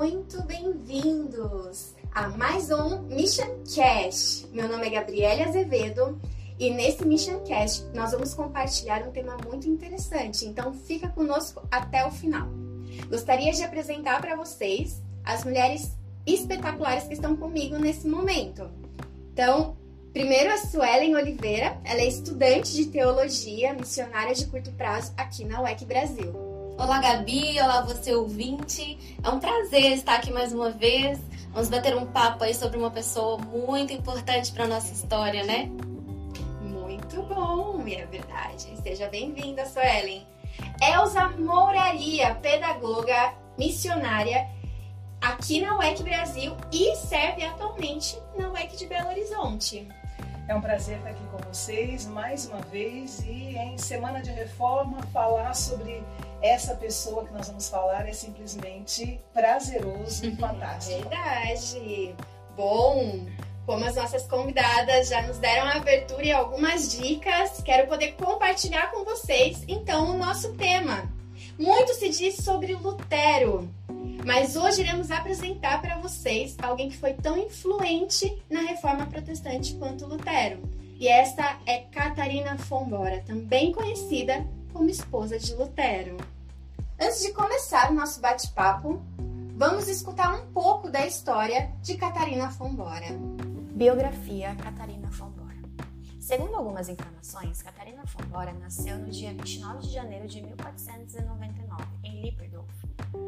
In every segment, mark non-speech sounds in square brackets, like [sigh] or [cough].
muito bem-vindos a mais um Mission Cast. Meu nome é Gabriele Azevedo e nesse Mission Cast nós vamos compartilhar um tema muito interessante, então fica conosco até o final. Gostaria de apresentar para vocês as mulheres espetaculares que estão comigo nesse momento. Então, primeiro a Suelen Oliveira, ela é estudante de teologia, missionária de curto prazo aqui na UEC Brasil. Olá, Gabi. Olá, você ouvinte. É um prazer estar aqui mais uma vez. Vamos bater um papo aí sobre uma pessoa muito importante para nossa história, né? Muito bom, é verdade. Seja bem-vinda, Suelen. Elza Mouraria, pedagoga, missionária aqui na UEC Brasil e serve atualmente na UEC de Belo Horizonte. É um prazer estar aqui com vocês mais uma vez e em Semana de Reforma falar sobre essa pessoa que nós vamos falar é simplesmente prazeroso e [laughs] fantástico. Verdade. Bom, como as nossas convidadas já nos deram a abertura e algumas dicas, quero poder compartilhar com vocês então o nosso tema. Muito se diz sobre Lutero, mas hoje iremos apresentar para vocês alguém que foi tão influente na reforma protestante quanto Lutero. E esta é Catarina Fombora, também conhecida como esposa de Lutero. Antes de começar o nosso bate-papo, vamos escutar um pouco da história de Catarina Fombora. Biografia Catarina Fombora. Segundo algumas informações, Catarina Fombora nasceu no dia 29 de janeiro de 1499, em Lipperdorf.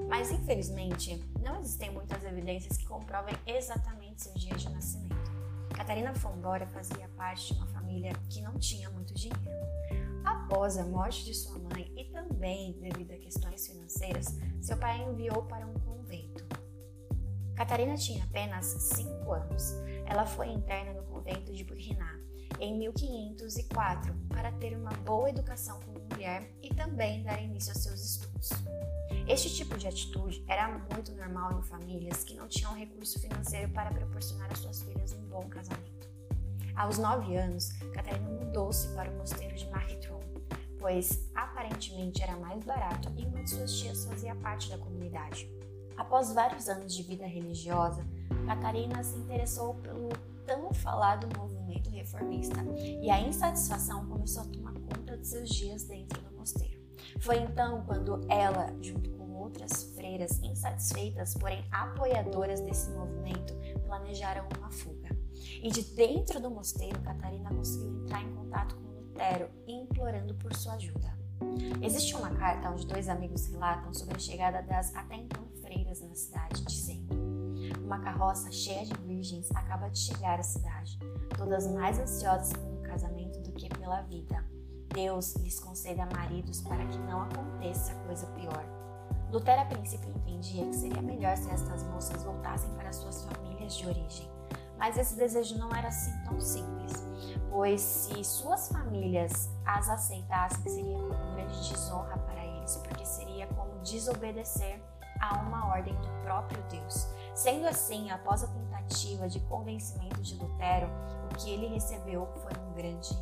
Mas, infelizmente, não existem muitas evidências que comprovem exatamente seu dia de nascimento. Catarina Fombora fazia parte de uma família que não tinha muito dinheiro. Após a morte de sua mãe e também devido a questões financeiras, seu pai enviou para um convento. Catarina tinha apenas 5 anos. Ela foi interna no convento de Burriná em 1504 para ter uma boa educação como mulher e também dar início aos seus estudos. Este tipo de atitude era muito normal em famílias que não tinham recurso financeiro para proporcionar às suas filhas um bom casamento. Aos 9 anos, Catarina mudou-se para o mosteiro de Marquetron, pois aparentemente era mais barato e uma de suas tias fazia parte da comunidade. Após vários anos de vida religiosa, Catarina se interessou pelo tão falado movimento reformista e a insatisfação começou a tomar conta de seus dias dentro do mosteiro. Foi então quando ela, junto com outras freiras insatisfeitas, porém apoiadoras desse movimento, planejaram uma fuga. E de dentro do mosteiro, Catarina conseguiu entrar em contato com Lutero, implorando por sua ajuda. Existe uma carta onde dois amigos relatam sobre a chegada das até então freiras na cidade, dizendo: Uma carroça cheia de virgens acaba de chegar à cidade, todas mais ansiosas pelo casamento do que pela vida. Deus lhes conceda maridos para que não aconteça coisa pior. Lutero a princípio entendia que seria melhor se estas moças voltassem para suas famílias de origem. Mas esse desejo não era assim tão simples, pois se suas famílias as aceitassem, seria uma grande desonra para eles, porque seria como desobedecer a uma ordem do próprio Deus. Sendo assim, após a tentativa de convencimento de Lutero, o que ele recebeu foi um grande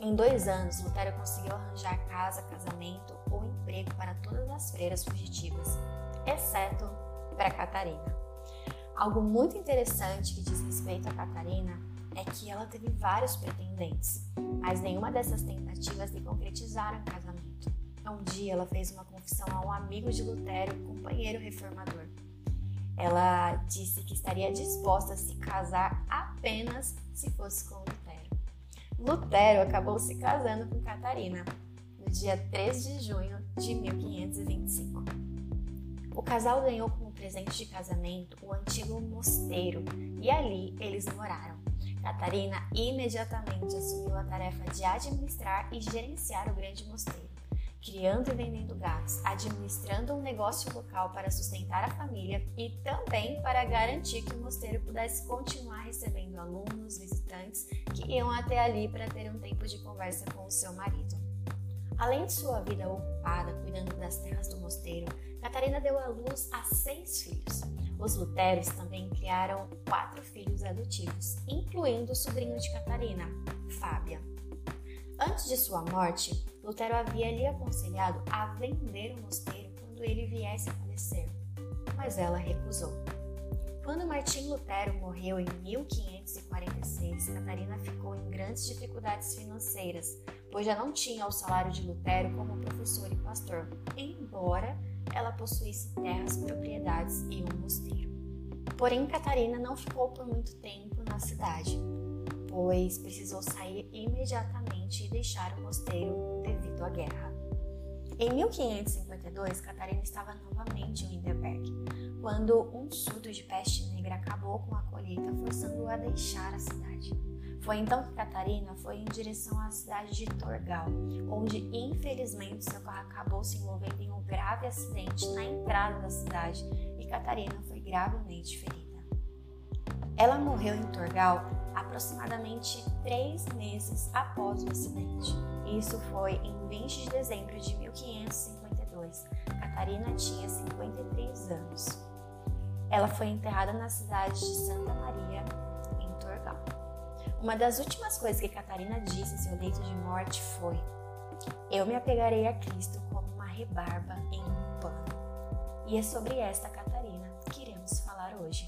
em dois anos, Lutero conseguiu arranjar casa, casamento ou emprego para todas as freiras fugitivas, exceto para Catarina. Algo muito interessante que diz respeito a Catarina é que ela teve vários pretendentes, mas nenhuma dessas tentativas se concretizaram casamento. Um dia ela fez uma confissão a um amigo de Lutero, companheiro reformador. Ela disse que estaria disposta a se casar apenas se fosse com Lutero. Lutero acabou se casando com Catarina no dia 3 de junho de 1525. O casal ganhou como presente de casamento o antigo mosteiro e ali eles moraram. Catarina imediatamente assumiu a tarefa de administrar e gerenciar o grande mosteiro, criando e vendendo gatos, administrando um negócio local para sustentar a família e também para garantir que o mosteiro pudesse continuar recebendo alunos, visitantes que iam até ali para ter um tempo de conversa com o seu marido. Além de sua vida ocupada cuidando das terras do mosteiro, Catarina deu à luz a seis filhos. Os Luteros também criaram quatro filhos adotivos, incluindo o sobrinho de Catarina, Fábia. Antes de sua morte, Lutero havia lhe aconselhado a vender o mosteiro quando ele viesse a falecer. mas ela recusou. Quando Martim Lutero morreu em 1546, Catarina ficou em grandes dificuldades financeiras, pois já não tinha o salário de Lutero como professor e pastor, embora ela possuísse terras, propriedades e um mosteiro. Porém, Catarina não ficou por muito tempo na cidade, pois precisou sair imediatamente e deixar o mosteiro devido à guerra. Em 1552, Catarina estava novamente em Winterberg, quando um surto de peste negra acabou com a colheita, forçando-a a deixar a cidade. Foi então que Catarina foi em direção à cidade de Torgal, onde infelizmente seu carro acabou se envolvendo em um grave acidente na entrada da cidade e Catarina foi gravemente ferida. Ela morreu em Torgal aproximadamente três meses após o acidente. Isso foi em 20 de dezembro de 1552. Catarina tinha 53 anos. Ela foi enterrada na cidade de Santa Maria, em Torgal. Uma das últimas coisas que Catarina disse em seu leito de morte foi: Eu me apegarei a Cristo como uma rebarba em um pano. E é sobre esta Catarina que iremos falar hoje.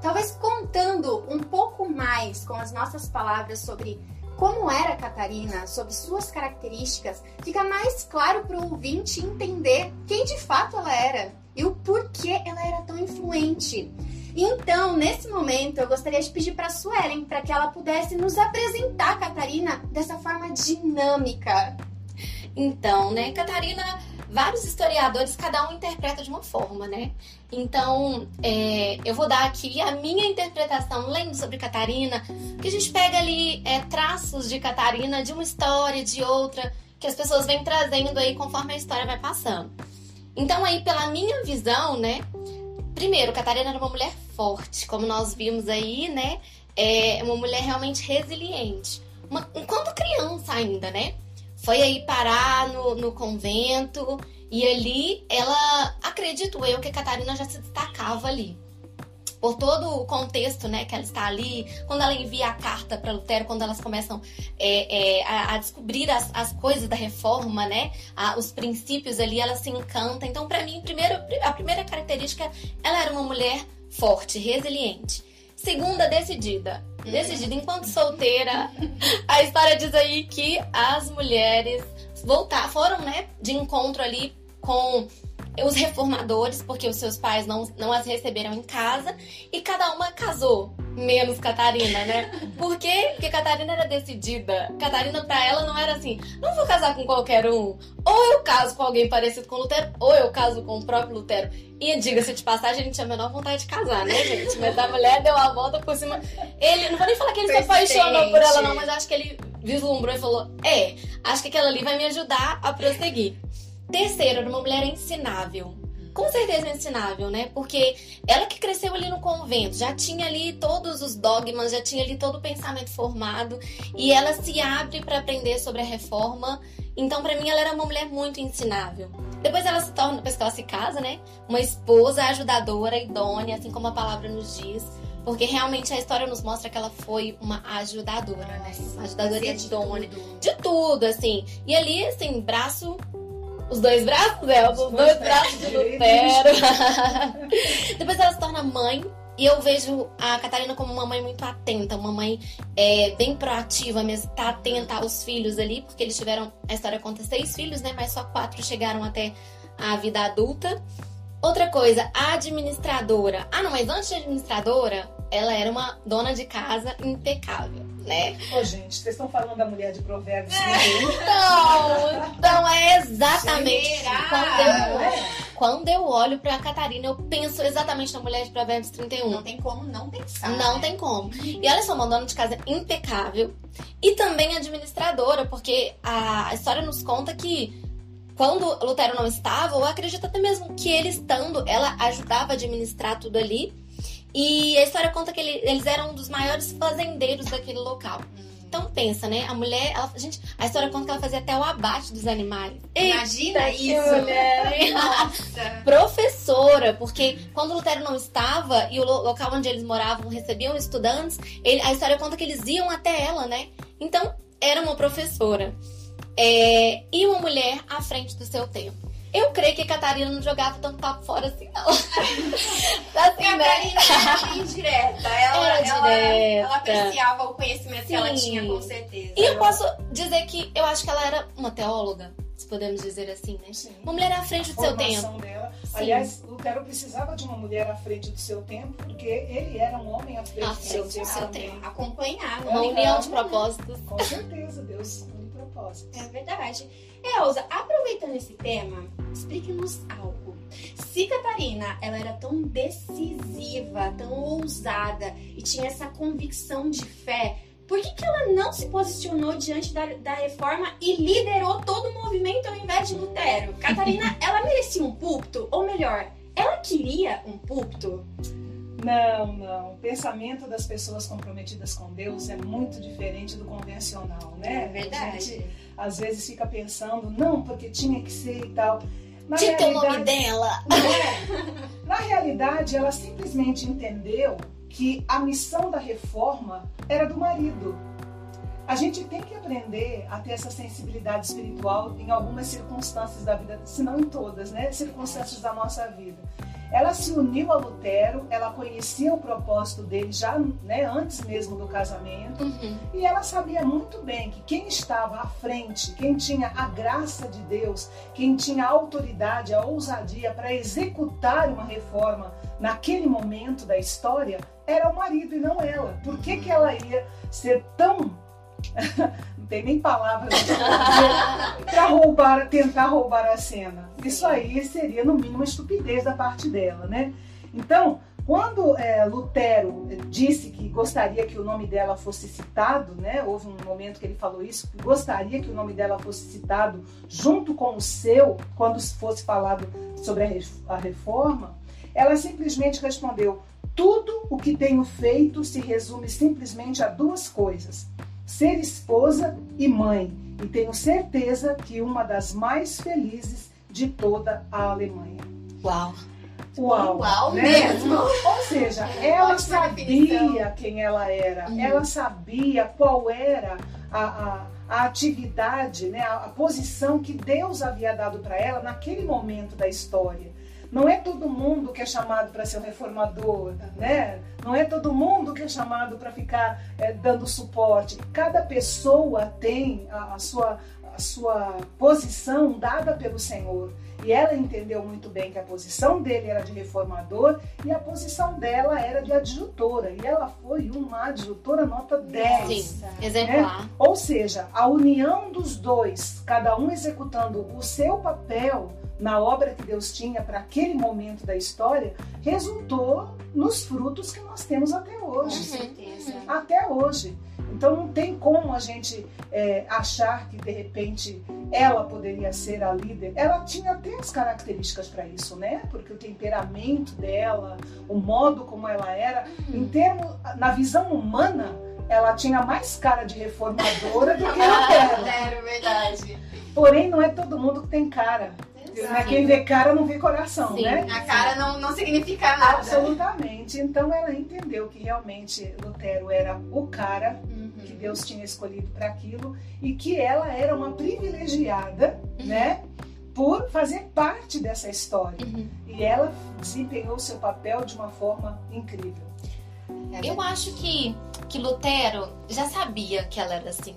Talvez contando um pouco mais com as nossas palavras sobre como era Catarina, sobre suas características, fica mais claro para o ouvinte entender quem de fato ela era e o porquê ela era tão influente. Então, nesse momento, eu gostaria de pedir para a Suelen para que ela pudesse nos apresentar a Catarina dessa forma dinâmica. Então, né, Catarina, vários historiadores, cada um interpreta de uma forma, né? Então, é, eu vou dar aqui a minha interpretação, lendo sobre Catarina, que a gente pega ali é, traços de Catarina, de uma história, de outra, que as pessoas vêm trazendo aí conforme a história vai passando. Então, aí, pela minha visão, né? Primeiro, Catarina era uma mulher forte, como nós vimos aí, né? É uma mulher realmente resiliente. Uma, enquanto criança ainda, né? Foi aí parar no, no convento e ali ela, acredito eu, que Catarina já se destacava ali por todo o contexto, né, que ela está ali, quando ela envia a carta para Lutero, quando elas começam é, é, a, a, descobrir as, as, coisas da reforma, né, a, os princípios ali, ela se encanta. Então, para mim, primeiro, a primeira característica, ela era uma mulher forte, resiliente. Segunda, decidida. Decidida enquanto solteira. A história diz aí que as mulheres voltar, foram, né, de encontro ali com os reformadores, porque os seus pais não, não as receberam em casa, e cada uma casou, menos Catarina, né? [laughs] Por quê? Porque Catarina era decidida. Catarina, pra ela, não era assim, não vou casar com qualquer um. Ou eu caso com alguém parecido com Lutero, ou eu caso com o próprio Lutero. E diga-se de passagem, a gente tinha a menor vontade de casar, né, gente? Mas a mulher deu a volta por cima. Ele, não vou nem falar que ele se apaixonou por ela, não, mas acho que ele vislumbrou e falou: É, acho que aquela ali vai me ajudar a prosseguir. Terceiro, era uma mulher ensinável. Com certeza ensinável, né? Porque ela que cresceu ali no convento, já tinha ali todos os dogmas, já tinha ali todo o pensamento formado e ela se abre para aprender sobre a reforma. Então, para mim, ela era uma mulher muito ensinável. Depois ela se torna, depois que ela se casa, né? Uma esposa ajudadora, idônea, assim como a palavra nos diz. Porque realmente a história nos mostra que ela foi uma ajudadora, né? Uma ajudadora idônea. De tudo. de tudo, assim. E ali, assim, braço os dois braços dela, os, os dois, braços de Lutero. [laughs] Depois ela se torna mãe. E eu vejo a Catarina como uma mãe muito atenta, uma mãe é, bem proativa mesmo, tá atenta aos filhos ali, porque eles tiveram, a história conta seis filhos, né? Mas só quatro chegaram até a vida adulta. Outra coisa, a administradora. Ah, não, mas antes de administradora, ela era uma dona de casa impecável, né? Ô, gente, vocês estão falando da mulher de provérbios é. Então, então é exatamente quando eu, é. quando eu olho pra Catarina, eu penso exatamente na mulher de provérbios 31. Não tem como não pensar. Não né? tem como. E olha só, uma dona de casa impecável e também administradora, porque a história nos conta que quando Lutero não estava, ou acredito até mesmo que ele estando, ela ajudava a administrar tudo ali. E a história conta que ele, eles eram um dos maiores fazendeiros daquele local. Então pensa, né? A mulher, ela, gente, a história conta que ela fazia até o abate dos animais. Imagina Eita, isso, mulher. Nossa. [laughs] Professora, porque quando Lutero não estava e o local onde eles moravam recebiam estudantes, ele, a história conta que eles iam até ela, né? Então era uma professora é, e uma mulher à frente do seu tempo. Eu creio que a Catarina não jogava tanto papo fora assim, não. [laughs] assim, Catarina era indireta. Ela, Era ela, direta. ela apreciava o conhecimento que ela Sim. tinha, com certeza. E eu posso dizer que eu acho que ela era uma teóloga, se podemos dizer assim, né? Sim. Uma mulher à frente do seu tempo. dela. Sim. Aliás, Lutero precisava de uma mulher à frente do seu tempo, porque ele era um homem à frente À do seu frente do tempo. seu tempo. Acompanhar, Uma união de propósitos. Com certeza, Deus tem propósito. É verdade. Elza, aproveitando esse tema, explique-nos algo. Se Catarina ela era tão decisiva, tão ousada e tinha essa convicção de fé, por que, que ela não se posicionou diante da, da reforma e liderou todo o movimento ao invés de Lutero? Catarina, [laughs] ela merecia um púlpito? Ou melhor, ela queria um púlpito? Não, não. O pensamento das pessoas comprometidas com Deus é muito diferente do convencional, né? A gente, às vezes fica pensando, não, porque tinha que ser e tal. Na Tinha que ter o nome dela. É. Na realidade, ela simplesmente entendeu que a missão da reforma era do marido. A gente tem que aprender a ter essa sensibilidade espiritual em algumas circunstâncias da vida, se não em todas, né? Circunstâncias da nossa vida. Ela se uniu a Lutero, ela conhecia o propósito dele já né, antes mesmo do casamento. Uhum. E ela sabia muito bem que quem estava à frente, quem tinha a graça de Deus, quem tinha a autoridade, a ousadia para executar uma reforma naquele momento da história, era o marido e não ela. Por que, que ela ia ser tão. [laughs] tem nem palavras para roubar, tentar roubar a cena. Isso aí seria, no mínimo, uma estupidez da parte dela, né? Então, quando é, Lutero disse que gostaria que o nome dela fosse citado, né? Houve um momento que ele falou isso, que gostaria que o nome dela fosse citado junto com o seu, quando fosse falado sobre a reforma, ela simplesmente respondeu: tudo o que tenho feito se resume simplesmente a duas coisas: ser esposa e mãe. E tenho certeza que uma das mais felizes de toda a Alemanha. Uau. Uau, Uau né? mesmo! Ou seja, ela sabia quem ela era, Uhum. ela sabia qual era a, a, a atividade, né, a, a posição que Deus havia dado para ela naquele momento da história. Não é todo mundo que é chamado para ser um reformador, né? Não é todo mundo que é chamado para ficar eh, dando suporte. Cada pessoa tem a, a sua, a sua posição dada pelo Senhor. E ela entendeu muito bem que a posição dele era de reformador e a posição dela era de adjutora. E ela foi uma adjutora nota 10. Sim. Exemplar. Ou seja, a união dos dois, cada um executando o seu papel na obra que Deus tinha para aquele momento da história, resultou nos frutos que nós temos até Com hoje. Uhum. certeza. Até hoje. Então não tem como a gente é, achar que de repente ela poderia ser a líder. Ela tinha até as características para isso, né? Porque o temperamento dela, o modo como ela era, em termos, na visão humana, ela tinha mais cara de reformadora do que Lutero. [laughs] Zero, verdade. Porém, não é todo mundo que tem cara. Né? Quem vê cara não vê coração, Sim. né? A cara não, não significa nada. Absolutamente. Então ela entendeu que realmente Lutero era o cara Uhum. que Deus tinha escolhido para aquilo e que ela era uma privilegiada, né, por fazer parte dessa história. Uhum. E ela desempenhou seu papel de uma forma incrível. Eu acho que, que Lutero já sabia que ela era assim.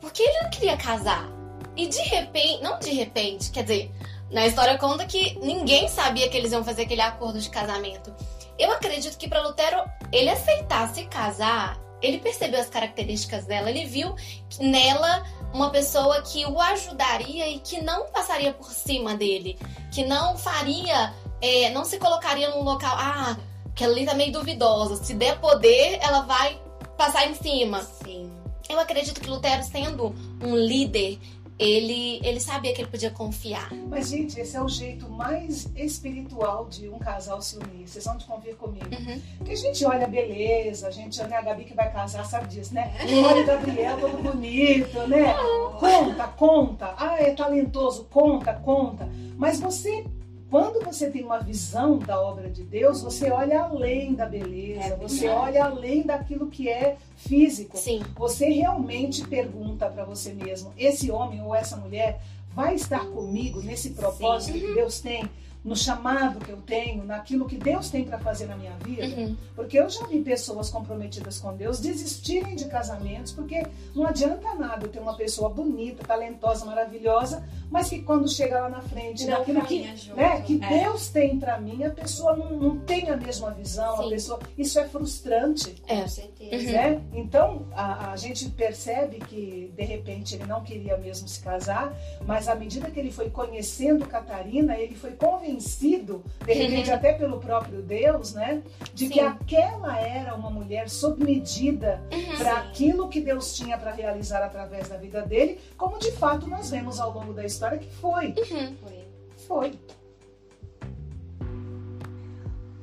Porque ele não queria casar. E de repente, não de repente, quer dizer, na história conta que ninguém sabia que eles iam fazer aquele acordo de casamento. Eu acredito que para Lutero, ele aceitar se casar, ele percebeu as características dela, ele viu nela uma pessoa que o ajudaria e que não passaria por cima dele, que não faria, é, não se colocaria num local, ah, que ela ali tá meio duvidosa. Se der poder, ela vai passar em cima. Sim. Eu acredito que Lutero, sendo um líder, ele, ele sabia que ele podia confiar. Mas, gente, esse é o jeito mais espiritual de um casal se unir. Vocês vão te convir comigo. Uhum. Porque a gente olha a beleza, a gente olha a Gabi que vai casar, sabe disso, né? [laughs] Olha o Gabriel todo bonito, né? Conta, conta. Ah, é talentoso, conta, conta. Mas você, quando você tem uma visão da obra de Deus, você olha além da beleza, É você olha além daquilo que é físico. Sim. Você realmente pergunta para você mesmo: esse homem ou essa mulher vai estar comigo nesse propósito que Deus tem no chamado que eu tenho, naquilo que Deus tem para fazer na minha vida. Uhum. Porque eu já vi pessoas comprometidas com Deus desistirem de casamentos, porque não adianta nada eu ter uma pessoa bonita, talentosa, maravilhosa, mas que quando chega lá na frente, Não naquilo que, né, que É. Deus tem para mim, a pessoa não, não tem a mesma visão, a Sim. pessoa, isso é frustrante. É. Com certeza. Uhum. Né? Então a, a gente percebe que de repente ele não queria mesmo se casar, mas à medida que ele foi conhecendo Catarina, ele foi convencido, de repente [laughs] até pelo próprio Deus, né, de que Uhum. Sim. aquela era uma mulher sob medida Uhum. para aquilo que Deus tinha para realizar através da vida dele, como de fato nós vemos ao longo da história que foi, Uhum. Foi. foi.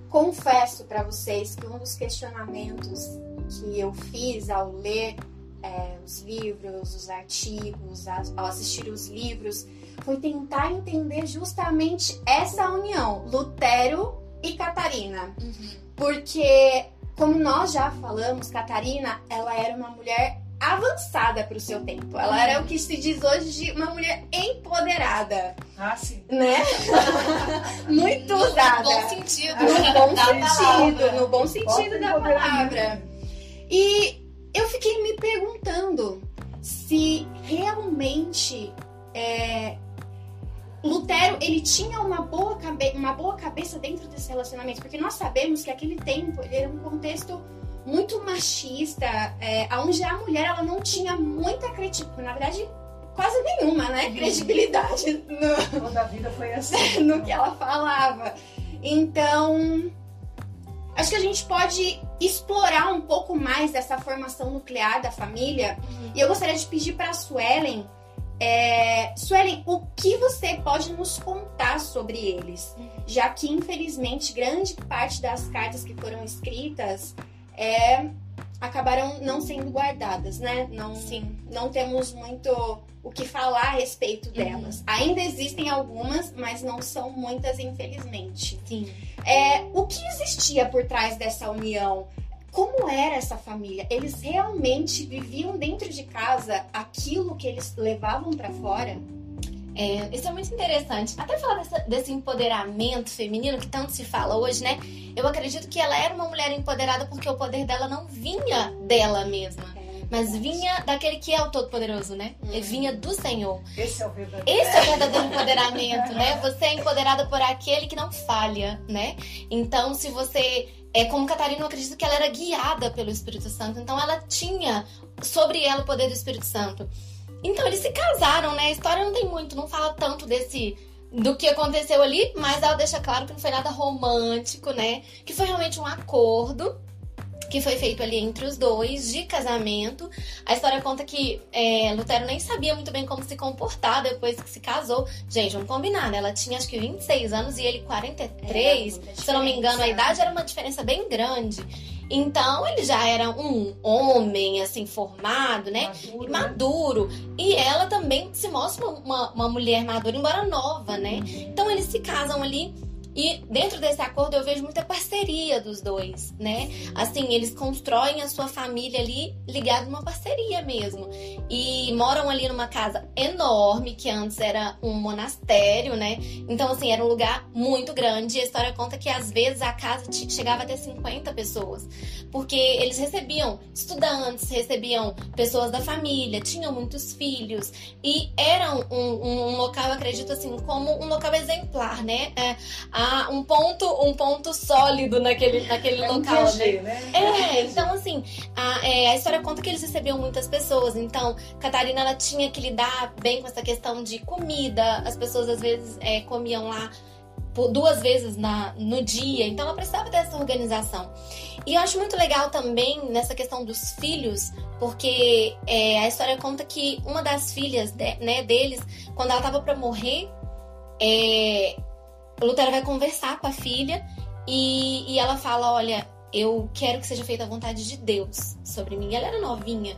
Confesso para vocês que um dos questionamentos que eu fiz ao ler é, os livros, os artigos, ao assistir os livros, foi tentar entender justamente essa união, Lutero e Catarina. Uhum. Porque, como nós já falamos, Catarina, ela era uma mulher avançada para o seu tempo. Ela era o que se diz hoje de uma mulher empoderada, Ah, sim. né? [laughs] Muito usada. No bom sentido. No bom da sentido, palavra. no bom sentido da palavra. E eu fiquei me perguntando se realmente é, Lutero ele tinha uma boa, cabe uma boa cabeça dentro desse relacionamento, porque nós sabemos que aquele tempo ele era um contexto muito machista, é, onde a mulher ela não tinha muita credibilidade, na verdade quase nenhuma, né, credibilidade no, Toda a vida foi [laughs] assim. no que ela falava. Então, acho que a gente pode explorar um pouco mais dessa formação nuclear da família. E eu gostaria de pedir para a Suelen, é, Suelen, o que você pode nos contar sobre eles? Já que, infelizmente, grande parte das cartas que foram escritas é, acabaram não sendo guardadas, né? Não, Sim. não temos muito o que falar a respeito delas. Ainda existem algumas, mas não são muitas, infelizmente. Sim. É, o que existia por trás dessa união? Como era essa família? Eles realmente viviam dentro de casa aquilo que eles levavam pra fora? É, isso é muito interessante. Até falar dessa- desse empoderamento feminino que tanto se fala hoje, né? Eu acredito que ela era uma mulher empoderada porque o poder dela não vinha dela mesma, mas vinha daquele que é o Todo-Poderoso, né? Ele vinha do Senhor. Esse é o verdadeiro. Esse é o verdadeiro [laughs] empoderamento, né? Você é empoderada por aquele que não falha, né? Então, se você. É como Catarina, eu acredito que ela era guiada pelo Espírito Santo. Então, ela tinha sobre ela o poder do Espírito Santo. Então, eles se casaram, né? A história não tem muito, não fala tanto desse. Do que aconteceu ali, mas ela deixa claro que não foi nada romântico, né? Que foi realmente um acordo que foi feito ali entre os dois de casamento. A história conta que é, Lutero nem sabia muito bem como se comportar depois que se casou. Gente, vamos combinar, né? Ela tinha acho que 26 anos e ele 43. É, Se eu não me engano, a diferença. idade era uma diferença bem grande. Então, ele já era um homem, assim, formado, né? Maduro, E né? maduro. E ela também se mostra uma, uma mulher madura, embora nova, né? Então eles se casam ali. E dentro desse acordo eu vejo muita parceria dos dois, né? Assim, eles constroem a sua família ali ligado numa parceria mesmo. E moram ali numa casa enorme, que antes era um monastério, né? Então, assim, era um lugar muito grande. E a história conta que às vezes a casa chegava até 50 pessoas. Porque eles recebiam estudantes, recebiam pessoas da família, tinham muitos filhos. E era um, um- um local, acredito assim, como um local exemplar, né? É, há um ponto, um ponto sólido naquele, naquele É um local, né? Né? É, então assim, a, é, a história conta que eles recebiam muitas pessoas. Então, Catarina ela tinha que lidar bem com essa questão de comida. As pessoas às vezes é, comiam lá duas vezes na, no dia. Então ela precisava dessa organização. E eu acho muito legal também nessa questão dos filhos, porque é, a história conta que uma das filhas de- né, deles, quando ela tava para morrer, é, Lutero vai conversar com a filha e, e ela fala: Olha, eu quero que seja feita a vontade de Deus sobre mim. Ela era novinha.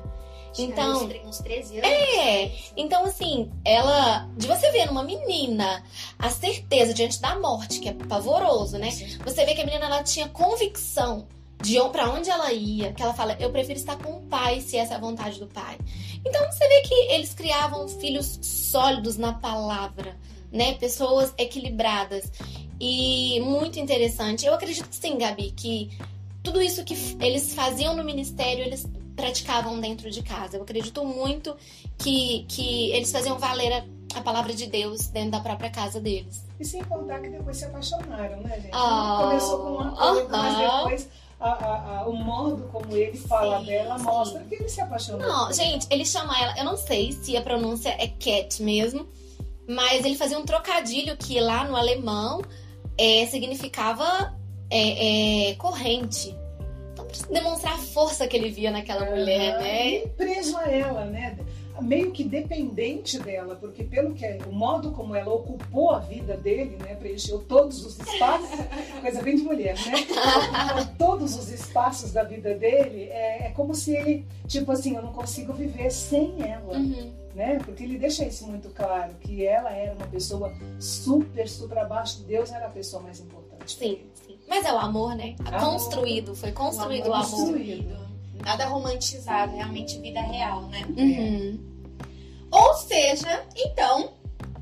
Então, uns, tre- uns 13 anos. é, então assim, ela. De você ver numa menina a certeza diante da morte, que é pavoroso, né? Você vê que a menina ela tinha convicção de para onde ela ia, que ela fala, eu prefiro estar com o pai se essa é a vontade do pai. Então você vê que eles criavam filhos sólidos na palavra, né? Pessoas equilibradas e muito interessante. Eu acredito que sim, Gabi, que tudo isso que eles faziam no ministério, eles praticavam dentro de casa. Eu acredito muito que, que eles faziam valer a, a palavra de Deus dentro da própria casa deles. E sem contar que depois se apaixonaram, né, gente? Oh, Começou com uma coisa, -huh. mas depois a, a, a, o modo como ele fala sim, dela sim. mostra que ele se apaixonou. Não, gente, ele chama ela, eu não sei se a pronúncia é Cat mesmo, mas ele fazia um trocadilho que lá no alemão é, significava é, é, corrente. Então, pra demonstrar a força que ele via naquela mulher, né? preso a ela, né? meio que dependente dela, porque pelo que é, o modo como ela ocupou a vida dele, né, preencheu todos os espaços, [laughs] coisa bem de mulher, né? todos os espaços da vida dele, é, é, como se ele, tipo assim, eu não consigo viver sem ela. Uhum. Né? Porque ele deixa isso muito claro, que ela era uma pessoa super, super abaixo de Deus, era a pessoa mais importante. Sim, sim. Mas é o amor, né? Amor. Construído, foi construído o amor. Construído. Nada romantizado, realmente vida real, né? Uhum. Ou seja, então,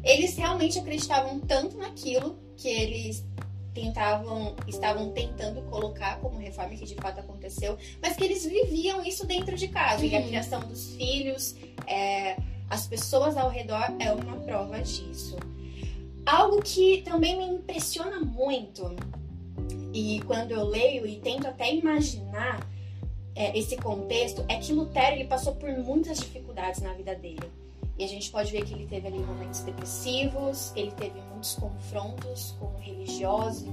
eles realmente acreditavam tanto naquilo que eles tentavam, estavam tentando colocar como reforma que de fato aconteceu, mas que eles viviam isso dentro de casa. Uhum. E a uhum. criação dos filhos, é, as pessoas ao redor é uma prova disso. Algo que também me impressiona muito, e quando eu leio e tento até imaginar é, esse contexto, é que Lutero ele passou por muitas dificuldades na vida dele. E a gente pode ver que ele teve ali momentos depressivos, ele teve muitos confrontos com religiosos,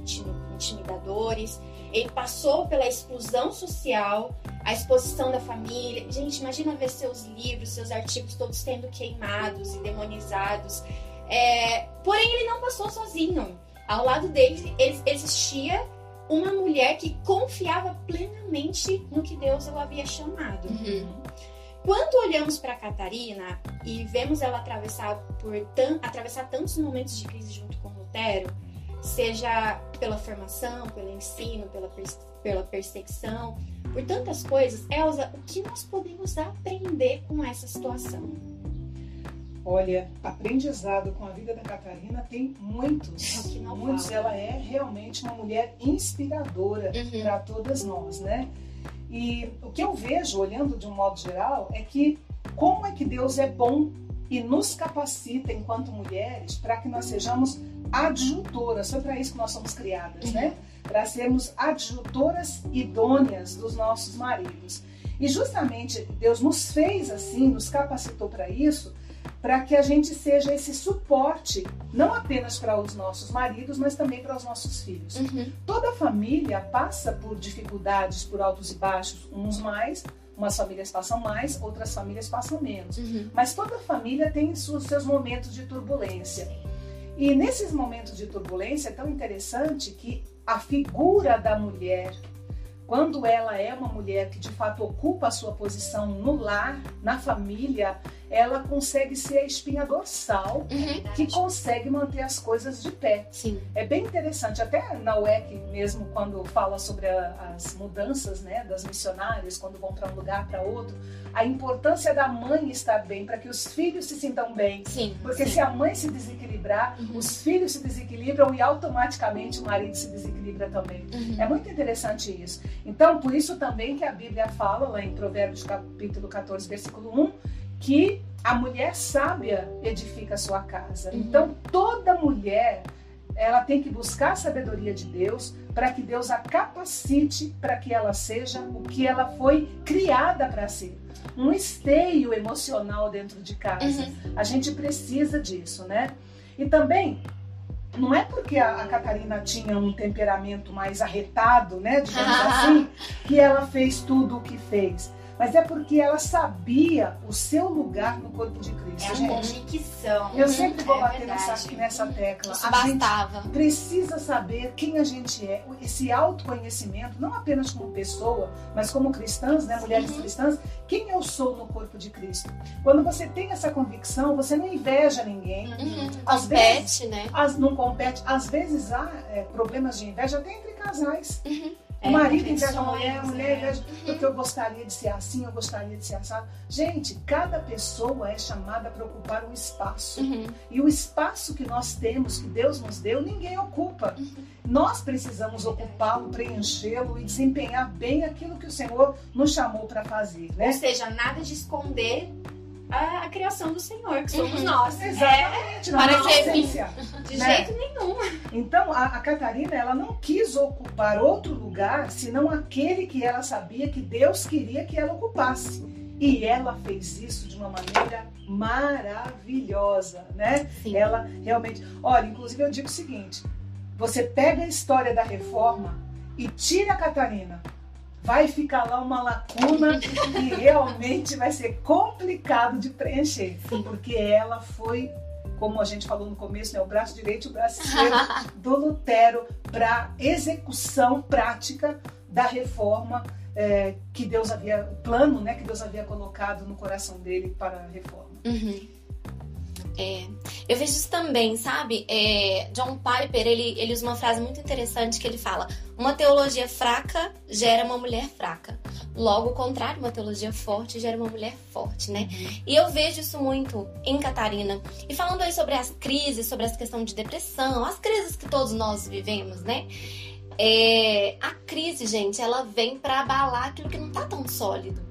intimidadores, ele passou pela exclusão social, a exposição da família. Gente, imagina ver seus livros, seus artigos todos sendo queimados e demonizados. É... Porém, ele não passou sozinho. Ao lado dele existia uma mulher que confiava plenamente no que Deus o havia chamado. Uhum. Quando olhamos para Catarina e vemos ela atravessar por atravessar tantos momentos de crise junto com Lutero, seja pela formação, pelo ensino, pela, pela perseguição, por tantas coisas, Elza, o que nós podemos aprender com essa situação? Olha, aprendizado com a vida da Catarina tem muitos. É muitos. Ela é realmente uma mulher inspiradora uhum. para todas nós, né? E o que eu vejo, olhando de um modo geral, é que como é que Deus é bom e nos capacita enquanto mulheres para que nós sejamos adjutoras. Foi para isso que nós somos criadas, né? Para sermos adjutoras idôneas dos nossos maridos. E justamente Deus nos fez assim, nos capacitou para isso, para que a gente seja esse suporte, não apenas para os nossos maridos, mas também para os nossos filhos. Uhum. Toda família passa por dificuldades, por altos e baixos, uns mais, umas famílias passam mais, outras famílias passam menos. Uhum. Mas toda família tem os seus momentos de turbulência. E nesses momentos de turbulência é tão interessante que a figura da mulher, quando ela é uma mulher que de fato ocupa a sua posição no lar, na família, ela consegue ser a espinha dorsal uhum. que consegue manter as coisas de pé. Sim. É bem interessante, até na UEC mesmo, quando fala sobre a, as mudanças né, das missionárias, quando vão para um lugar para outro, a importância da mãe estar bem, para que os filhos se sintam bem. Sim, Porque sim. se a mãe se desequilibrar, uhum. os filhos se desequilibram e automaticamente o marido se desequilibra também. Uhum. É muito interessante isso. Então, por isso também que a Bíblia fala lá em Provérbios capítulo 14, versículo 1, que a mulher sábia edifica a sua casa. Uhum. Então, toda mulher ela tem que buscar a sabedoria de Deus para que Deus a capacite para que ela seja o que ela foi criada para ser. Um esteio emocional dentro de casa. Uhum. A gente precisa disso, né? E também não é porque a, a, Catarina tinha um temperamento mais arretado, né, digamos [laughs] assim, que ela fez tudo o que fez mas é porque ela sabia o seu lugar no corpo de Cristo. É a convicção. Eu sempre vou é bater nessa, nessa tecla. Isso a bastava. gente precisa saber quem a gente é. Esse autoconhecimento, não apenas como pessoa, mas como cristãs, né, mulheres uhum. cristãs, quem eu sou no corpo de Cristo. Quando você tem essa convicção, você não inveja ninguém. Uhum. Às compete, vezes, né? As, não compete. Às vezes há é, problemas de inveja até entre casais. Uhum O É, marido inveja a mulher, a mulher é. inveja porque eu gostaria de ser assim, eu gostaria de ser assado. Gente, cada pessoa é chamada para ocupar um espaço. Uhum. E o espaço que nós temos, que Deus nos deu, ninguém ocupa. Nós precisamos ocupá-lo, preenchê-lo e desempenhar bem aquilo que o Senhor nos chamou para fazer, Ou né? seja, nada de esconder a, a criação do Senhor, que somos Uhum. nós. Exatamente, na Para nossa essência. É, de né? jeito nenhum. Então, a, a Catarina, ela não quis ocupar outro lugar, senão aquele que ela sabia que Deus queria que ela ocupasse. E ela fez isso de uma maneira maravilhosa, né? Sim. Ela realmente. Olha, inclusive eu digo o seguinte: você pega a história da reforma e tira a Catarina. Vai ficar lá uma lacuna que realmente vai ser complicado de preencher. Porque ela foi, como a gente falou no começo, né, o braço direito e o braço esquerdo [laughs] do Lutero para execução prática da reforma é, que Deus havia, o plano né, que Deus havia colocado no coração dele para a reforma. Uhum. É, eu vejo isso também, sabe? É, John Piper, ele, ele usa uma frase muito interessante que ele fala uma teologia fraca gera uma mulher fraca. Logo, o contrário, uma teologia forte gera uma mulher forte, né? E eu vejo isso muito em Catarina. E falando aí sobre as crises, sobre essa questão de depressão, as crises que todos nós vivemos, né? É, a crise, gente, ela vem pra abalar aquilo que não tá tão sólido,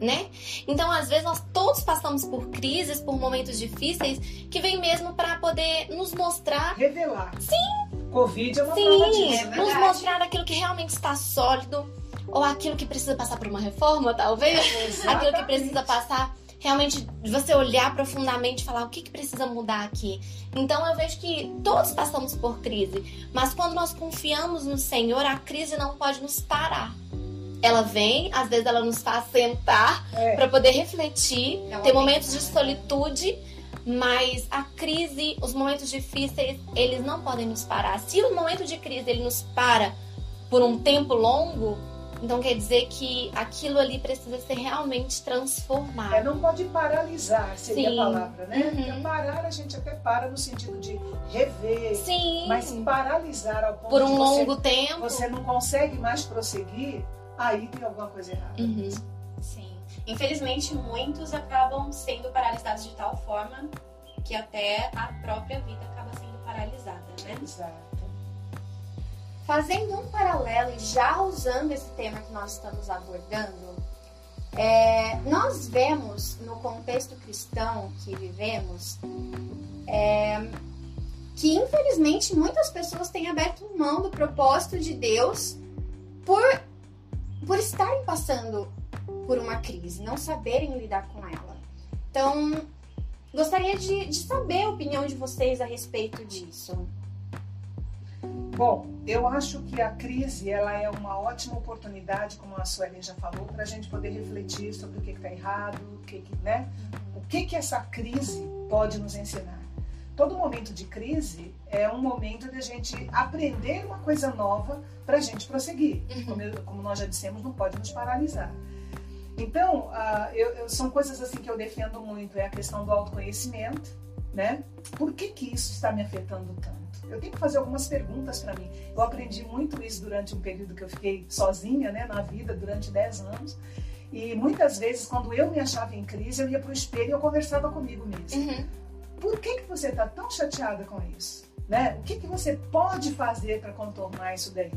né? Então, às vezes, nós todos passamos por crises, por momentos difíceis, que vem mesmo pra poder nos mostrar, Revelar. Sim. Covid é uma prova sim, disso, né? nos mostrar aquilo que realmente está sólido, ou aquilo que precisa passar por uma reforma, talvez, aquilo que precisa passar. Realmente, você olhar profundamente e falar o que, que precisa mudar aqui. Então, eu vejo que todos passamos por crise, mas quando nós confiamos no Senhor, a crise não pode nos parar. Ela vem, às vezes ela nos faz sentar É. para poder refletir, ter momentos de solitude, mas a crise, os momentos difíceis, eles não podem nos parar. Se o momento de crise ele nos para por um tempo longo, então quer dizer que aquilo ali precisa ser realmente transformado. É, não pode paralisar, seria Sim. a palavra, né? Uhum. Porque parar a gente até para no sentido de rever, Sim, mas paralisar ao ponto por um de você, longo tempo. você não consegue mais prosseguir, aí tem alguma coisa errada. Uhum. Sim. Infelizmente, muitos acabam sendo paralisados de tal forma que até a própria vida acaba sendo paralisada, né? Exato. Fazendo um paralelo e já usando esse tema que nós estamos abordando, é, nós vemos no contexto cristão que vivemos é, que infelizmente muitas pessoas têm aberto mão do propósito de Deus por, por estarem passando por uma crise, não saberem lidar com ela. Então, gostaria de, de saber a opinião de vocês a respeito disso. Bom, eu acho que a crise ela é uma ótima oportunidade, como a Suelen já falou, para a gente poder refletir sobre o que está errado, o que, que, né? o que, que essa crise pode nos ensinar. Todo momento de crise é um momento de a gente aprender uma coisa nova para a gente prosseguir. Uhum. Como, eu- como nós já dissemos, não pode nos paralisar. Então, ah, eu- eu- são coisas assim que eu defendo muito, é a questão do autoconhecimento, né? Por que que isso está me afetando tanto? Eu tenho que fazer algumas perguntas para mim. Eu aprendi muito isso durante um período que eu fiquei sozinha, né, na vida, durante 10 anos. E muitas vezes, quando eu me achava em crise, eu ia para o espelho e eu conversava comigo mesma. Uhum. Por que, que você está tão chateada com isso? Né? O que, que você pode fazer para contornar isso daí?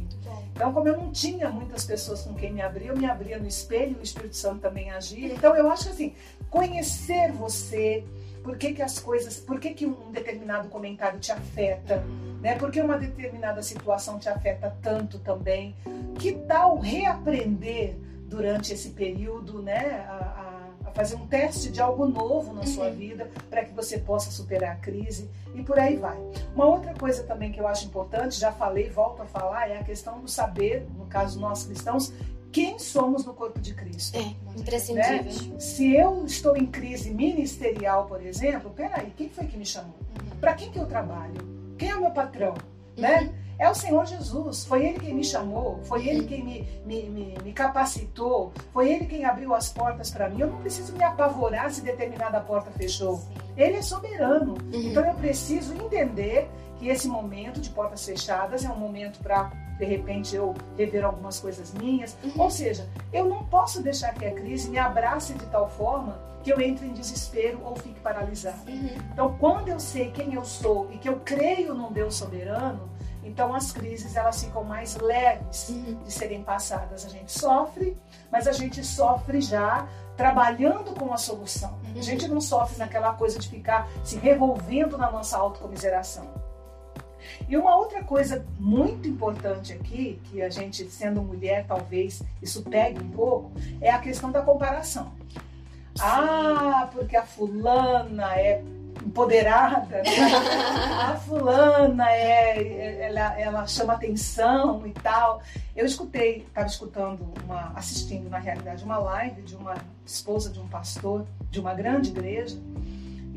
Então, como eu não tinha muitas pessoas com quem me abrir, eu me abria no espelho, o Espírito Santo também agia. Então, eu acho que assim, conhecer você, por que, que as coisas, por que, que um determinado comentário te afeta, né? Por que uma determinada situação te afeta tanto também? Que tal reaprender durante esse período, né? A fazer um teste de algo novo na sua Uhum. vida para que você possa superar a crise e por aí vai. Uma outra coisa também que eu acho importante, já falei, volto a falar, é a questão do saber, no caso nós cristãos, quem somos no corpo de Cristo. É, imprescindível. Se eu estou em crise ministerial, por exemplo, peraí, quem foi que me chamou? Para quem que eu trabalho? Quem é o meu patrão? Né? É o Senhor Jesus. Foi Ele quem me chamou, foi Ele quem me, me, me, me capacitou, foi Ele quem abriu as portas para mim. Eu não preciso me apavorar se determinada porta fechou. Ele é soberano. Uhum. Então eu preciso entender que esse momento de portas fechadas é um momento para de repente eu rever algumas coisas minhas. Uhum. Ou seja, eu não posso deixar que a crise me abrace de tal forma que eu entre em desespero ou fique paralisado. Uhum. Então, quando eu sei quem eu sou e que eu creio num Deus soberano, então as crises elas ficam mais leves Uhum. de serem passadas. A gente sofre, mas a gente sofre já trabalhando com a solução. A gente não sofre naquela coisa de ficar se revolvendo na nossa autocomiseração. E uma outra coisa muito importante aqui, que a gente, sendo mulher, talvez isso pegue um pouco, é a questão da comparação. Ah, porque a fulana é empoderada, né? [laughs] a fulana é, ela, ela chama atenção e tal. Eu escutei, estava escutando, uma, assistindo na realidade uma live de uma esposa de um pastor de uma grande igreja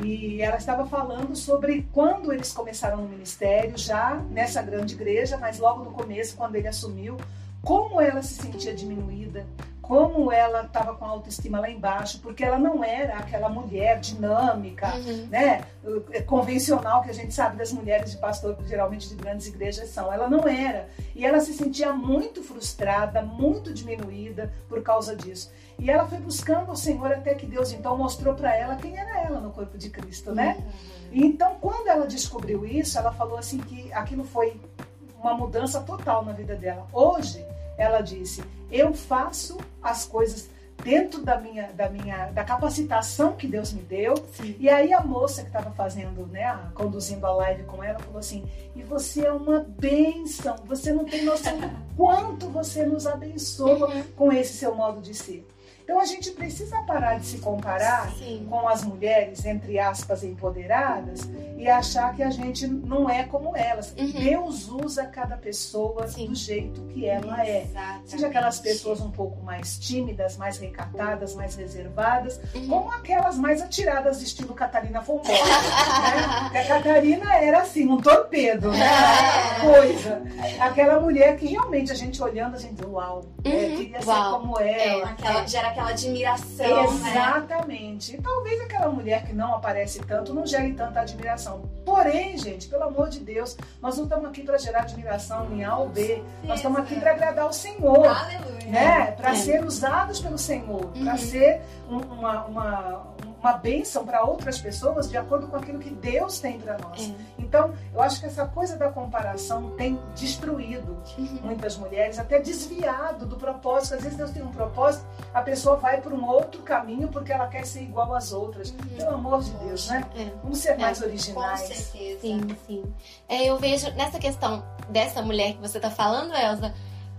e ela estava falando sobre quando eles começaram no ministério, já nessa grande igreja, mas logo no começo, quando ele assumiu, como ela se sentia diminuída, como ela estava com a autoestima lá embaixo, porque ela não era aquela mulher dinâmica, Uhum. né, convencional que a gente sabe das mulheres de pastor, que geralmente de grandes igrejas são. Ela não era. E ela se sentia muito frustrada, muito diminuída por causa disso. E ela foi buscando o Senhor até que Deus então mostrou para ela quem era ela no corpo de Cristo, né? E então, quando ela descobriu isso, ela falou assim que aquilo foi uma mudança total na vida dela. Hoje, ela disse: "Eu faço as coisas dentro da minha da minha da capacitação que Deus me deu". Sim. E aí a moça que estava fazendo, né, conduzindo a live com ela, falou assim: "E você é uma bênção. Você não tem noção do quanto você nos abençoa Uhum. com esse seu modo de ser". Então a gente precisa parar de se comparar Sim. com as mulheres, entre aspas, empoderadas e achar que a gente não é como elas. Uhum. Deus usa cada pessoa Sim. do jeito que ela é. Exatamente. Seja aquelas pessoas um pouco mais tímidas, mais recatadas, mais reservadas, Uhum. como aquelas mais atiradas, estilo Catarina Fombora. né? A Catarina era assim, um torpedo, né? É. Coisa. Aquela mulher que realmente a gente olhando, a gente, uau, né? Uhum. queria Uau. ser como ela. Aquela, gera aquela admiração, né? Exatamente. E talvez aquela mulher que não aparece tanto não gere tanta admiração. Porém, gente, pelo amor de Deus, nós não estamos aqui para gerar admiração em A ou B. Nós estamos aqui para agradar o Senhor. Aleluia. Né? Para É. ser usados pelo Senhor, para Uhum. ser um- uma, uma, uma bênção para outras pessoas de acordo com aquilo que Deus tem para nós. É. Então, eu acho que essa coisa da comparação tem destruído Uhum. muitas mulheres, até desviado do propósito. Às vezes Deus tem um propósito, a pessoa vai por um outro caminho porque ela quer ser igual às outras. Pelo amor de Deus, né? É. Vamos ser mais Com originais. certeza. Sim, sim. É, eu vejo nessa questão dessa mulher que você tá falando, Elsa,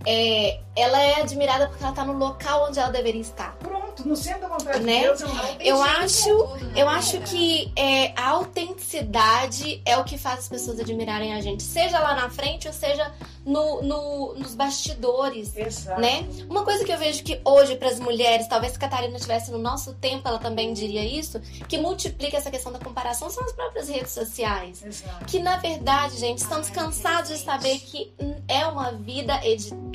é, ela é admirada porque ela tá no local onde ela deveria estar. Pronto, no centro da vontade Né? de Deus um Eu acho- tudo, né? Eu acho que é, a autenticidade é o que faz as pessoas admirarem a gente, seja lá na frente ou seja no, no- nos bastidores. Exato. Né? Uma coisa que eu vejo que hoje para as mulheres, talvez se Catarina estivesse no nosso tempo, ela também diria isso, que multiplica essa questão da comparação são as próprias redes sociais. Exato. Que na verdade, gente, estamos Ai, cansados de saber que é uma vida editada,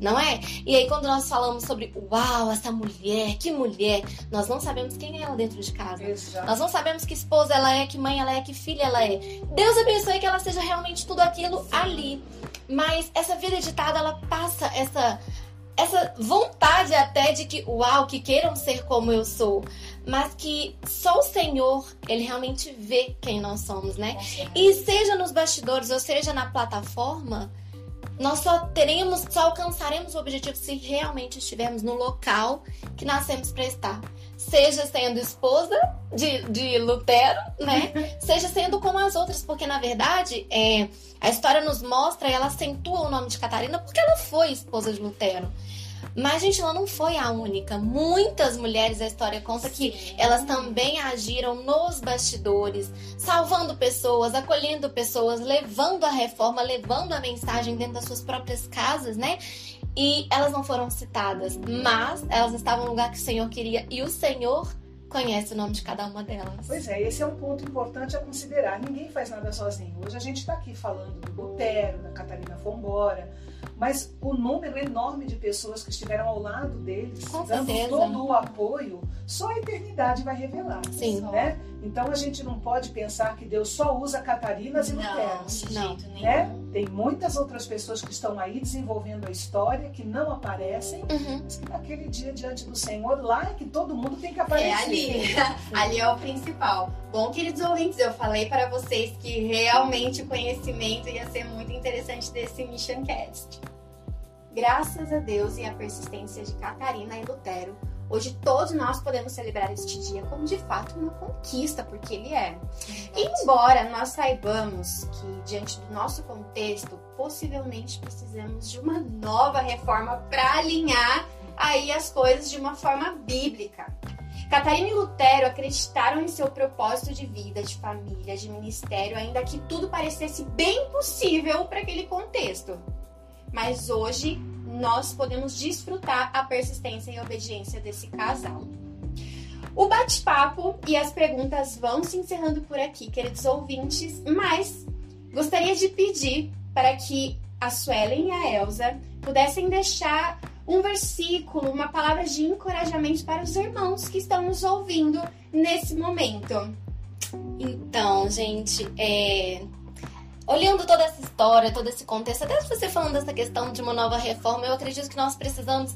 não é? E aí quando nós falamos sobre, uau, essa mulher, que mulher, nós não sabemos quem é ela dentro de casa. Exato. Nós não sabemos que esposa ela é, que mãe ela é, que filha ela é. Deus abençoe que ela seja realmente tudo aquilo ali. Mas essa vida editada, ela passa essa essa vontade até de que, uau, que queiram ser como eu sou, mas que só o Senhor, ele realmente vê quem nós somos, né? E seja nos bastidores ou seja na plataforma, nós só teremos, só alcançaremos o objetivo se realmente estivermos no local que nascemos para estar. Seja sendo esposa de, de Lutero, né? [laughs] seja sendo como as outras, porque na verdade é, a história nos mostra e ela acentua o nome de Catarina porque ela foi esposa de Lutero. Mas, gente, ela não foi a única. Muitas mulheres, a história conta que Sim. elas também agiram nos bastidores, salvando pessoas, acolhendo pessoas, levando a reforma, levando a mensagem dentro das suas próprias casas, né? E elas não foram citadas, mas elas estavam no lugar que o Senhor queria e o Senhor conhece o nome de cada uma delas. Pois é, esse é um ponto importante a considerar. Ninguém faz nada sozinho. Hoje a gente está aqui falando do Lutero, da Catarina Fombora, mas o número enorme de pessoas que estiveram ao lado deles, Com dando certeza. todo o apoio, só a eternidade vai revelar. Sim. Né? Então a gente não pode pensar que Deus só usa Catarinas e Não, Luteros. Não. jeito nenhum. Né? tem muitas outras pessoas que estão aí desenvolvendo a história, que não aparecem, Uhum. mas que naquele dia diante do Senhor, lá é que todo mundo tem que aparecer. É ali. [laughs] ali é o principal. Bom, queridos ouvintes, eu falei para vocês que realmente o conhecimento ia ser muito interessante desse Mission Cast. Graças a Deus e à persistência de Catarina e Lutero, hoje todos nós podemos celebrar este dia como de fato uma conquista, porque ele é. Embora nós saibamos que, diante do nosso contexto, possivelmente precisamos de uma nova reforma para alinhar aí as coisas de uma forma bíblica. Catarina e Lutero acreditaram em seu propósito de vida, de família, de ministério, ainda que tudo parecesse bem possível para aquele contexto. Mas hoje nós podemos desfrutar a persistência e obediência desse casal. O bate-papo e as perguntas vão se encerrando por aqui, queridos ouvintes, mas gostaria de pedir para que a Suelen e a Elsa pudessem deixar um versículo, uma palavra de encorajamento para os irmãos que estão nos ouvindo nesse momento. Então, gente, é, olhando toda essa história, todo esse contexto, até você falando dessa questão de uma nova reforma, eu acredito que nós precisamos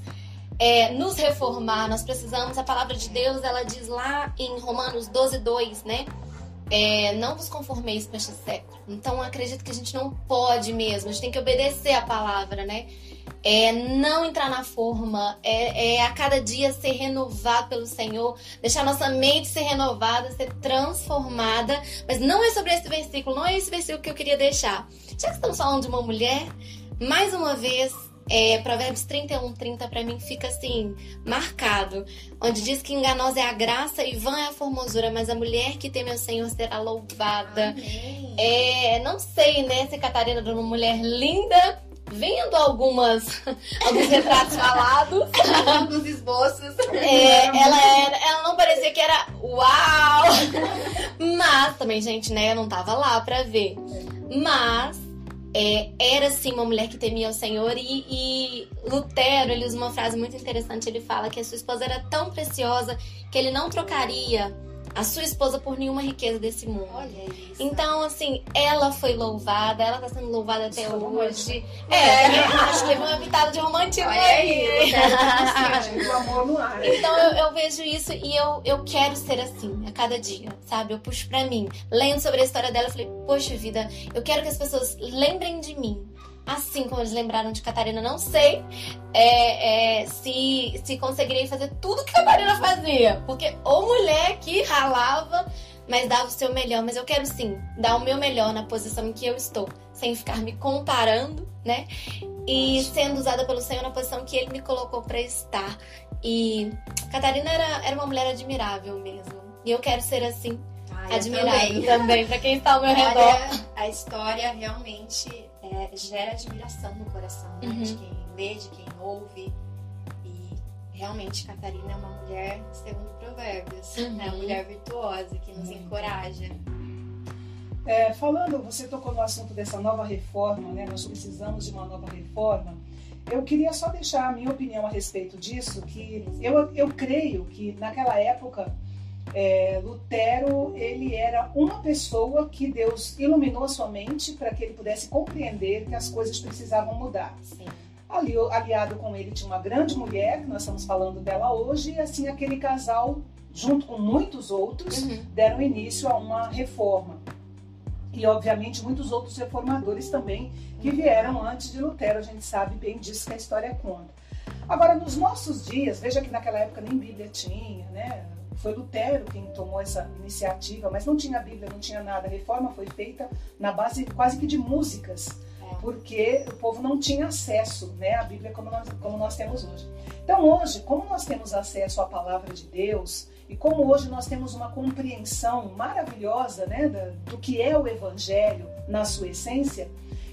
é, nos reformar, nós precisamos, a palavra de Deus, ela diz lá em Romanos 12, 2, né? É, não vos conformeis com este século. Então, acredito que a gente não pode mesmo, a gente tem que obedecer a palavra, né? É não entrar na forma, é, é a cada dia ser renovado pelo Senhor, deixar nossa mente ser renovada, ser transformada. Mas não é sobre esse versículo, não é esse versículo que eu queria deixar. Já que estamos falando de uma mulher, mais uma vez, é, Provérbios 31, 30 para mim fica assim, marcado. Onde diz que enganosa é a graça e vã é a formosura, mas a mulher que teme ao Senhor será louvada. Amém. É, não sei, né, se Catarina era uma mulher linda, vendo algumas, [laughs] alguns retratos falados. Dos esboços. É, ela, era, ela não parecia que era uau! Mas também, gente, né, eu não tava lá pra ver. Mas é, era sim uma mulher que temia o Senhor e, e Lutero, ele usa uma frase muito interessante, ele fala que a sua esposa era tão preciosa que ele não trocaria a sua esposa por nenhuma riqueza desse mundo. Olha isso. Então, assim, ela foi louvada, ela tá sendo louvada até foi hoje. romântico. É, acho que teve uma pitada de romantismo Olha aí, Lutero [laughs] tá O amor no ar. Então eu, eu vejo isso e eu, eu quero ser assim a cada dia, sabe? Eu puxo pra mim. Lendo sobre a história dela, eu falei, poxa vida, eu quero que as pessoas lembrem de mim. Assim como eles lembraram de Catarina, não sei é, é, se, se conseguirei fazer tudo que Catarina fazia. Porque ou mulher que ralava, mas dava o seu melhor. Mas eu quero sim dar o meu melhor na posição em que eu estou, sem ficar me comparando, né? E sendo usada pelo Senhor na posição que Ele me colocou pra estar. E Catarina era, era uma mulher admirável mesmo. E eu quero ser assim, Ah, admirável também. [laughs] também, pra quem está ao meu redor. A história realmente é, gera admiração no coração né? Uhum. de quem lê, de quem ouve. E realmente Catarina é uma mulher, segundo Provérbios, Uhum. né? uma mulher virtuosa que nos Uhum. encoraja. É, falando, você tocou no assunto dessa nova reforma, né? Nós precisamos de uma nova reforma. Eu queria só deixar a minha opinião a respeito disso, que eu, eu creio que naquela época é, Lutero ele era uma pessoa que Deus iluminou a sua mente para que ele pudesse compreender que as coisas precisavam mudar. Sim. Ali, aliado com ele tinha uma grande mulher, que nós estamos falando dela hoje, e assim aquele casal, junto com muitos outros, Uhum. deram início a uma reforma. E, obviamente, muitos outros reformadores também que vieram antes de Lutero, a gente sabe bem disso que a história conta. Agora, nos nossos dias, veja que naquela época nem Bíblia tinha, né? Foi Lutero quem tomou essa iniciativa, mas não tinha Bíblia, não tinha nada. A reforma foi feita na base quase que de músicas, É. porque o povo não tinha acesso né, à Bíblia como nós, como nós temos hoje. Então, hoje, como nós temos acesso à palavra de Deus, e como hoje nós temos uma compreensão maravilhosa né, do que é o Evangelho na sua essência,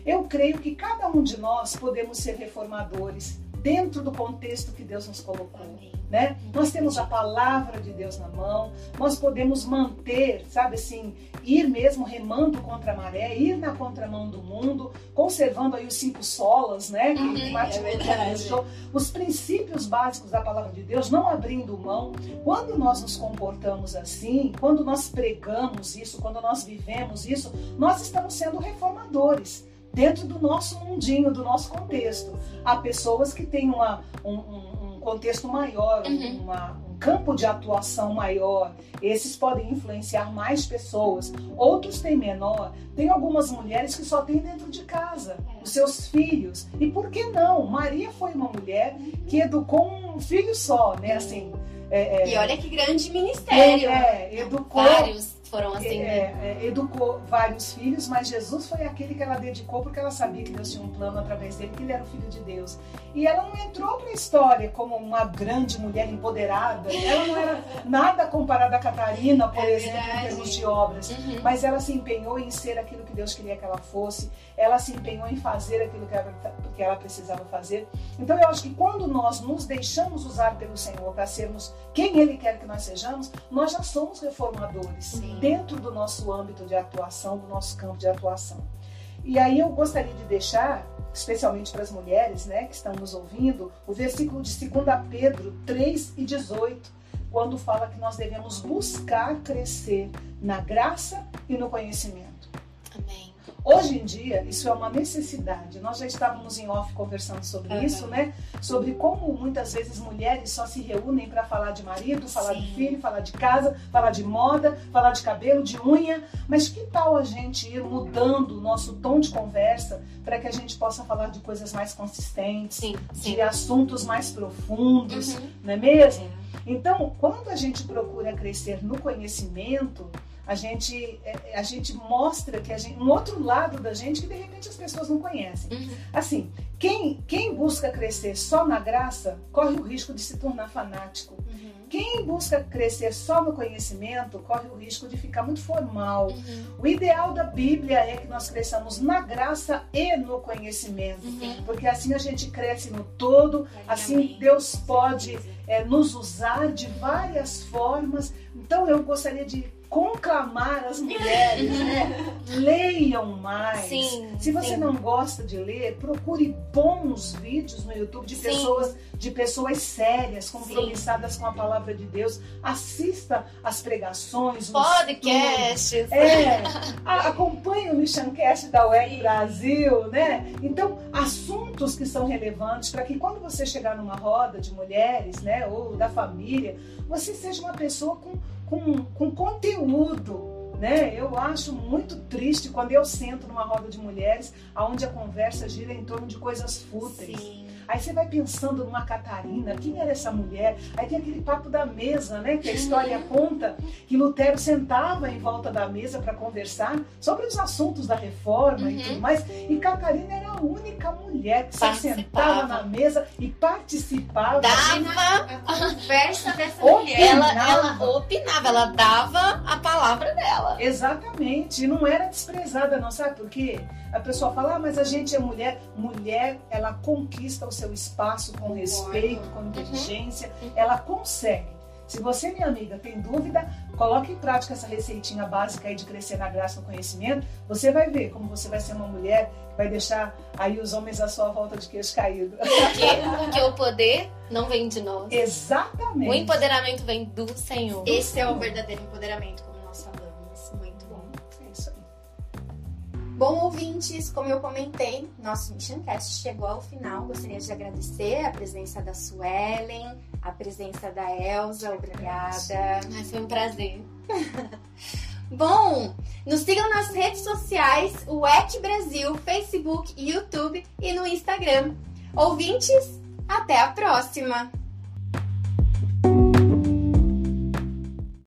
eu creio que cada um de nós podemos ser reformadores dentro do contexto que Deus nos colocou. Amém. Né? Nós temos a palavra de Deus na mão, nós podemos manter, sabe assim, ir mesmo remando contra a maré, ir na contramão do mundo, conservando aí os cinco solas, né? Que Uhum, Martin é deixou, os princípios básicos da palavra de Deus, não abrindo mão. Quando nós nos comportamos assim, quando nós pregamos isso, quando nós vivemos isso, nós estamos sendo reformadores. dentro do nosso mundinho, do nosso contexto. Há pessoas que têm uma, um, um, um contexto maior, Uhum. uma, um campo de atuação maior. Esses podem influenciar mais pessoas. Outros têm menor. Tem algumas mulheres que só têm dentro de casa É. os seus filhos. E por que não? Maria foi uma mulher que educou um filho só, né? Assim, é, é, E olha que grande ministério. é, educou Vários foram assim, é, é, educou vários filhos, mas Jesus foi aquele que ela dedicou porque ela sabia que Deus tinha um plano através dele, que ele era o filho de Deus. E ela não entrou para a história como uma grande mulher empoderada. Ela não era nada comparada a Catarina, por É exemplo, em verdade. termos de obras. Uhum. Mas ela se empenhou em ser aquilo que Deus queria que ela fosse. Ela se empenhou em fazer aquilo que ela, que ela precisava fazer. Então eu acho que quando nós nos deixamos usar pelo Senhor para sermos quem Ele quer que nós sejamos, nós já somos reformadores Sim. Dentro do nosso âmbito de atuação, do nosso campo de atuação. E aí eu gostaria de deixar, especialmente para as mulheres né, que estão nos ouvindo, o versículo de 2 Pedro 3 e 18, quando fala que nós devemos buscar crescer na graça e no conhecimento. Amém. Hoje em dia, isso é uma necessidade. Nós já estávamos em off conversando sobre Uhum. isso, né? Sobre como muitas vezes mulheres só se reúnem para falar de marido, falar de Sim. filho, falar de casa, falar de moda, falar de cabelo, de unha. Mas que tal a gente ir mudando o nosso tom de conversa para que a gente possa falar de coisas mais consistentes, Sim, sim. de assuntos mais profundos, Uhum. não é mesmo? Então, quando a gente procura crescer no conhecimento, a gente, é, a gente mostra que a gente, um outro lado da gente que de repente as pessoas não conhecem. Uhum. Assim, quem, quem busca crescer só na graça corre o risco de se tornar fanático. Uhum. Quem busca crescer só no conhecimento corre o risco de ficar muito formal. Uhum. O ideal da Bíblia é que nós cresçamos na graça e no conhecimento, Uhum. porque assim a gente cresce no todo, assim Deus pode é, nos usar de várias formas. Então eu gostaria de conclamar as mulheres, né? Leiam mais. Sim, Se você sim. não gosta de ler, procure bons vídeos no YouTube de Sim. pessoas de pessoas sérias, compromissadas com a palavra de Deus. Assista as pregações, Podcasts. é, acompanhe o Missioncast da UEC Brasil, né? Então, assuntos que são relevantes para que quando você chegar numa roda de mulheres, né, ou da família, você seja uma pessoa com, com, com conteúdo, né? Eu acho muito triste quando eu sento numa roda de mulheres onde a conversa gira em torno de coisas fúteis. Sim. Aí você vai pensando numa Catarina, quem era essa mulher? Aí tem aquele papo da mesa, né? Que a história conta que Lutero sentava em volta da mesa para conversar sobre os assuntos da reforma e Uhum. tudo mais. E Catarina era única mulher que Participava. sentava na mesa e participava. Dava, A conversa dessa Ô, mulher. ela, Opinava. ela opinava, ela dava a palavra dela. Exatamente, e não era desprezada, não sabe por quê? A pessoa fala, ah, mas a gente é mulher. Mulher, ela conquista o seu espaço com respeito, com inteligência, ela consegue. Se você, minha amiga, tem dúvida, coloque em prática essa receitinha básica aí de crescer na graça e no conhecimento. Você vai ver como você vai ser uma mulher que vai deixar aí os homens à sua volta de queixo caído. Porque, porque [laughs] o poder não vem de nós. Exatamente. O empoderamento vem do Senhor. Esse é o verdadeiro empoderamento, como nós falamos. Muito bom. É isso aí. Bom, ouvintes, como eu comentei, nosso Missioncast chegou ao final. Gostaria de agradecer a presença da Suelen, a presença da Elza, obrigada. Ai, foi um prazer. [laughs] Bom, nos sigam nas redes sociais, o EC Brasil, Facebook, YouTube e no Instagram. Ouvintes, até a próxima!